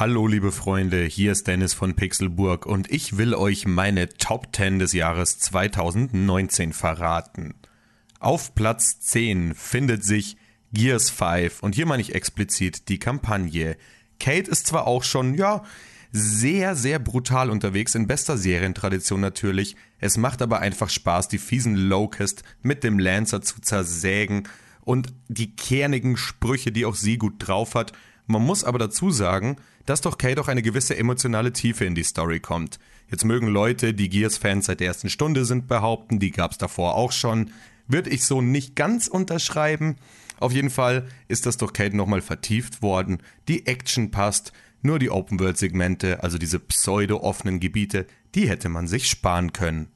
Hallo liebe Freunde, hier ist Dennis von Pixelburg und ich will euch meine Top 10 des Jahres 2019 verraten. Auf Platz 10 findet sich Gears 5 und hier meine ich explizit die Kampagne. Kate ist zwar auch schon, ja, sehr, sehr brutal unterwegs, in bester Serientradition natürlich. Es macht aber einfach Spaß, die fiesen Locust mit dem Lancer zu zersägen und die kernigen Sprüche, die auch sie gut drauf hat. Man muss aber dazu sagen, dass doch Kate auch eine gewisse emotionale Tiefe in die Story kommt. Jetzt mögen Leute, die Gears-Fans seit der ersten Stunde sind, behaupten, die gab's davor auch schon. Würde ich so nicht ganz unterschreiben. Auf jeden Fall ist das durch Kate nochmal vertieft worden. Die Action passt. Nur die Open-World-Segmente, also diese pseudo-offenen Gebiete, die hätte man sich sparen können.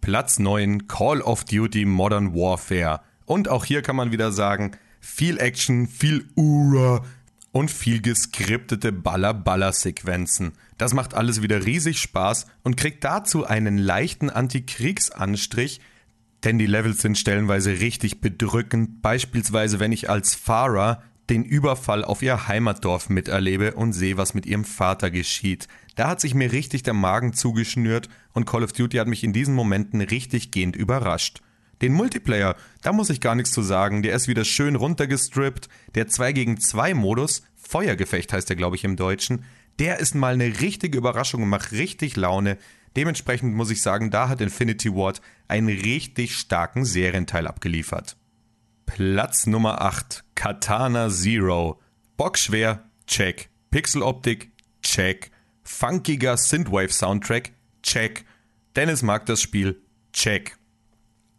Platz 9 Call of Duty Modern Warfare. Und auch hier kann man wieder sagen, viel Action, viel Ura, und viel geskriptete Baller-Baller-Sequenzen. Das macht alles wieder riesig Spaß und kriegt dazu einen leichten Antikriegsanstrich, denn die Levels sind stellenweise richtig bedrückend, beispielsweise wenn ich als Fahrer den Überfall auf ihr Heimatdorf miterlebe und sehe, was mit ihrem Vater geschieht. Da hat sich mir richtig der Magen zugeschnürt und Call of Duty hat mich in diesen Momenten richtig gehend überrascht. Den Multiplayer, da muss ich gar nichts zu sagen. Der ist wieder schön runtergestrippt. Der 2 gegen 2 Modus, Feuergefecht heißt der, glaube ich, im Deutschen, der ist mal eine richtige Überraschung und macht richtig Laune. Dementsprechend muss ich sagen, da hat Infinity Ward einen richtig starken Serienteil abgeliefert. Platz Nummer 8, Katana Zero. Bockschwer, check. Pixeloptik, check. Funkiger Synthwave Soundtrack, check. Dennis mag das Spiel, check.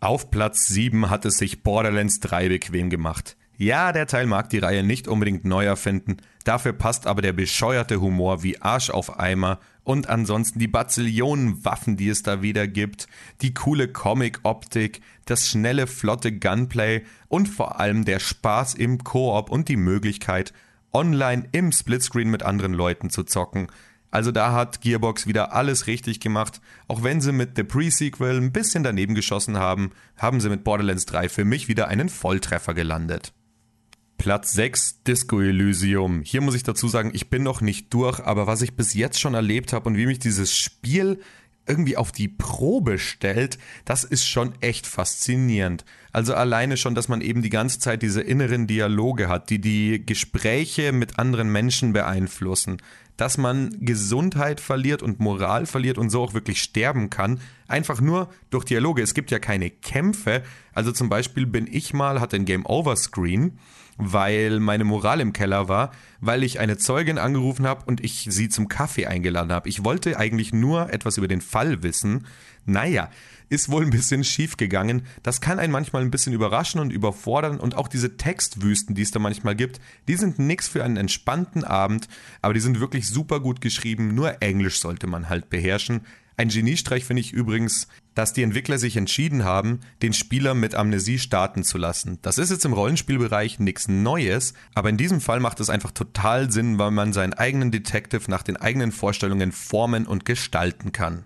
Auf Platz 7 hat es sich Borderlands 3 bequem gemacht. Ja, der Teil mag die Reihe nicht unbedingt neu erfinden, dafür passt aber der bescheuerte Humor wie Arsch auf Eimer und ansonsten die Bazillionen Waffen, die es da wieder gibt, die coole Comic-Optik, das schnelle, flotte Gunplay und vor allem der Spaß im Koop und die Möglichkeit, online im Splitscreen mit anderen Leuten zu zocken. Also da hat Gearbox wieder alles richtig gemacht. Auch wenn sie mit The Pre-Sequel ein bisschen daneben geschossen haben, haben sie mit Borderlands 3 für mich wieder einen Volltreffer gelandet. Platz 6 Disco Elysium. Hier muss ich dazu sagen, ich bin noch nicht durch, aber was ich bis jetzt schon erlebt habe und wie mich dieses Spiel irgendwie auf die Probe stellt, das ist schon echt faszinierend. Also alleine schon, dass man eben die ganze Zeit diese inneren Dialoge hat, die die Gespräche mit anderen Menschen beeinflussen, dass man Gesundheit verliert und Moral verliert und so auch wirklich sterben kann, einfach nur durch Dialoge. Es gibt ja keine Kämpfe. Also zum Beispiel bin ich mal, hatte ein Game Over Screen weil meine Moral im Keller war, weil ich eine Zeugin angerufen habe und ich sie zum Kaffee eingeladen habe. Ich wollte eigentlich nur etwas über den Fall wissen. Naja, ist wohl ein bisschen schief gegangen. Das kann einen manchmal ein bisschen überraschen und überfordern und auch diese Textwüsten, die es da manchmal gibt, die sind nix für einen entspannten Abend, aber die sind wirklich super gut geschrieben. Nur Englisch sollte man halt beherrschen. Ein Geniestreich finde ich übrigens, dass die Entwickler sich entschieden haben, den Spieler mit Amnesie starten zu lassen. Das ist jetzt im Rollenspielbereich nichts Neues, aber in diesem Fall macht es einfach total Sinn, weil man seinen eigenen Detective nach den eigenen Vorstellungen formen und gestalten kann.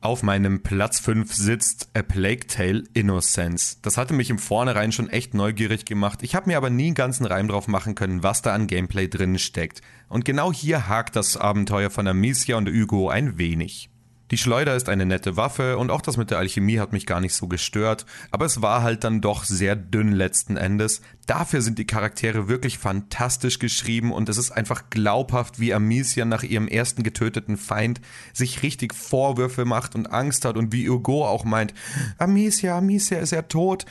Auf meinem Platz 5 sitzt A Plague Tale Innocence. Das hatte mich im Vornherein schon echt neugierig gemacht. Ich habe mir aber nie einen ganzen Reim drauf machen können, was da an Gameplay drin steckt. Und genau hier hakt das Abenteuer von Amicia und Hugo ein wenig. Die Schleuder ist eine nette Waffe und auch das mit der Alchemie hat mich gar nicht so gestört, aber es war halt dann doch sehr dünn letzten Endes. Dafür sind die Charaktere wirklich fantastisch geschrieben und es ist einfach glaubhaft, wie Amicia nach ihrem ersten getöteten Feind sich richtig Vorwürfe macht und Angst hat und wie Hugo auch meint, Amicia, Amicia ist ja tot.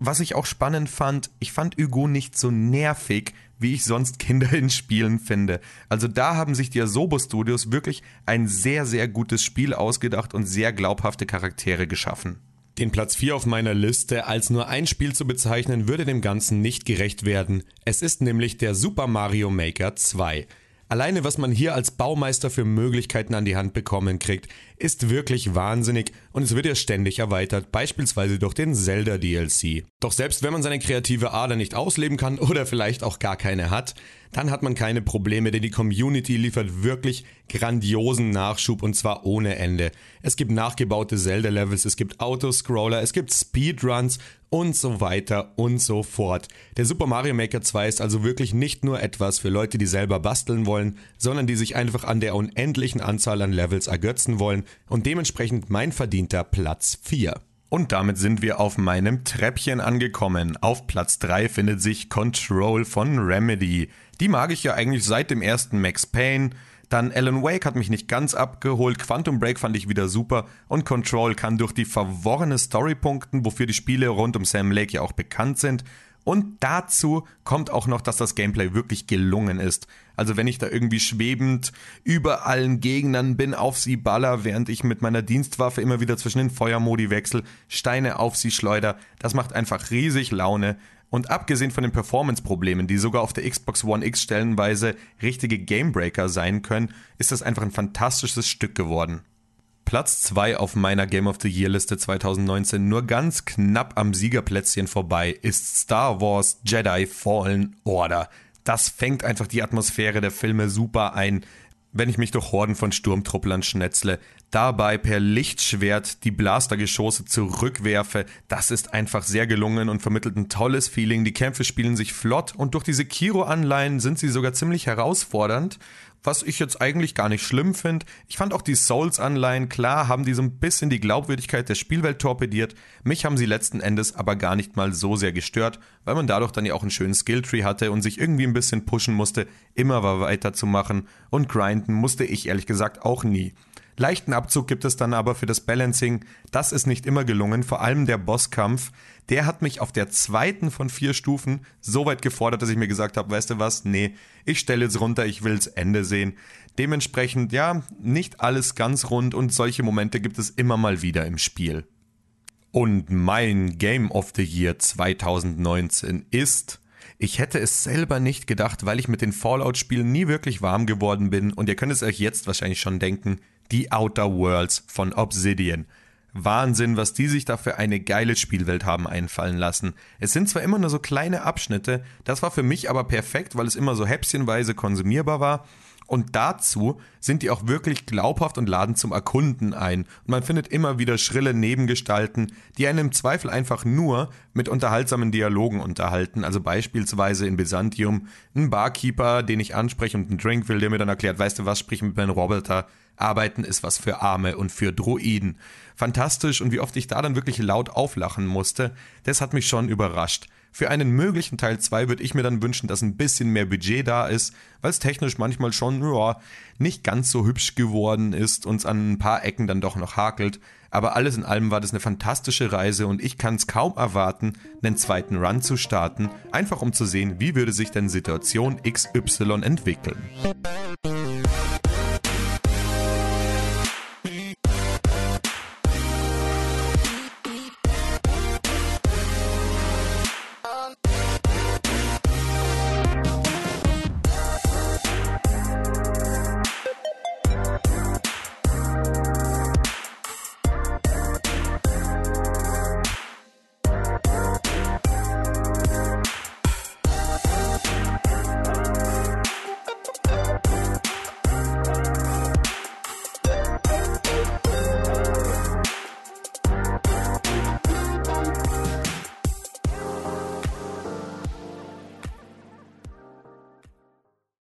Was ich auch spannend fand, ich fand Hugo nicht so nervig, wie ich sonst Kinder in Spielen finde. Also da haben sich die Asobo Studios wirklich ein sehr, sehr gutes Spiel ausgedacht und sehr glaubhafte Charaktere geschaffen. Den Platz 4 auf meiner Liste als nur ein Spiel zu bezeichnen, würde dem Ganzen nicht gerecht werden. Es ist nämlich der Super Mario Maker 2. Alleine was man hier als Baumeister für Möglichkeiten an die Hand bekommen kriegt, ist wirklich wahnsinnig und es wird ja ständig erweitert, beispielsweise durch den Zelda DLC. Doch selbst wenn man seine kreative Ader nicht ausleben kann oder vielleicht auch gar keine hat, dann hat man keine Probleme, denn die Community liefert wirklich grandiosen Nachschub und zwar ohne Ende. Es gibt nachgebaute Zelda-Levels, es gibt Autoscroller, es gibt Speedruns und so weiter und so fort. Der Super Mario Maker 2 ist also wirklich nicht nur etwas für Leute, die selber basteln wollen, sondern die sich einfach an der unendlichen Anzahl an Levels ergötzen wollen und dementsprechend mein verdienter Platz 4. Und damit sind wir auf meinem Treppchen angekommen. Auf Platz 3 findet sich Control von Remedy. Die mag ich ja eigentlich seit dem ersten Max Payne. Dann Alan Wake hat mich nicht ganz abgeholt, Quantum Break fand ich wieder super und Control kann durch die verworrene Story punkten, wofür die Spiele rund um Sam Lake ja auch bekannt sind und dazu kommt auch noch, dass das Gameplay wirklich gelungen ist. Also wenn ich da irgendwie schwebend über allen Gegnern bin, auf sie baller, während ich mit meiner Dienstwaffe immer wieder zwischen den Feuermodi wechsel, Steine auf sie schleuder, das macht einfach riesig Laune. Und abgesehen von den Performance-Problemen, die sogar auf der Xbox One X stellenweise richtige Gamebreaker sein können, ist das einfach ein fantastisches Stück geworden. Platz 2 auf meiner Game of the Year Liste 2019, nur ganz knapp am Siegerplätzchen vorbei, ist Star Wars Jedi Fallen Order. Das fängt einfach die Atmosphäre der Filme super ein, wenn ich mich durch Horden von Sturmtrupplern schnetzle, dabei per Lichtschwert die Blastergeschosse zurückwerfe. Das ist einfach sehr gelungen und vermittelt ein tolles Feeling. Die Kämpfe spielen sich flott und durch diese Kiro-Anleihen sind sie sogar ziemlich herausfordernd was ich jetzt eigentlich gar nicht schlimm finde. Ich fand auch die Souls-Anleihen, klar, haben die so ein bisschen die Glaubwürdigkeit der Spielwelt torpediert. Mich haben sie letzten Endes aber gar nicht mal so sehr gestört, weil man dadurch dann ja auch einen schönen Skilltree hatte und sich irgendwie ein bisschen pushen musste, immer weiterzumachen und grinden musste ich ehrlich gesagt auch nie. Leichten Abzug gibt es dann aber für das Balancing. Das ist nicht immer gelungen, vor allem der Bosskampf. Der hat mich auf der zweiten von vier Stufen so weit gefordert, dass ich mir gesagt habe, weißt du was, nee, ich stelle jetzt runter, ich will's Ende sehen. Dementsprechend, ja, nicht alles ganz rund und solche Momente gibt es immer mal wieder im Spiel. Und mein Game of the Year 2019 ist ich hätte es selber nicht gedacht, weil ich mit den Fallout-Spielen nie wirklich warm geworden bin und ihr könnt es euch jetzt wahrscheinlich schon denken, die Outer Worlds von Obsidian. Wahnsinn, was die sich da für eine geile Spielwelt haben einfallen lassen. Es sind zwar immer nur so kleine Abschnitte, das war für mich aber perfekt, weil es immer so häppchenweise konsumierbar war. Und dazu sind die auch wirklich glaubhaft und laden zum Erkunden ein. Und man findet immer wieder schrille Nebengestalten, die einen im Zweifel einfach nur mit unterhaltsamen Dialogen unterhalten. Also beispielsweise in Byzantium ein Barkeeper, den ich anspreche und einen Drink will, der mir dann erklärt, weißt du was, sprich mit meinem Roboter Arbeiten ist was für Arme und für Droiden. Fantastisch und wie oft ich da dann wirklich laut auflachen musste, das hat mich schon überrascht. Für einen möglichen Teil 2 würde ich mir dann wünschen, dass ein bisschen mehr Budget da ist, weil es technisch manchmal schon ja, nicht ganz so hübsch geworden ist und es an ein paar Ecken dann doch noch hakelt. Aber alles in allem war das eine fantastische Reise und ich kann es kaum erwarten, einen zweiten Run zu starten, einfach um zu sehen, wie würde sich denn Situation XY entwickeln.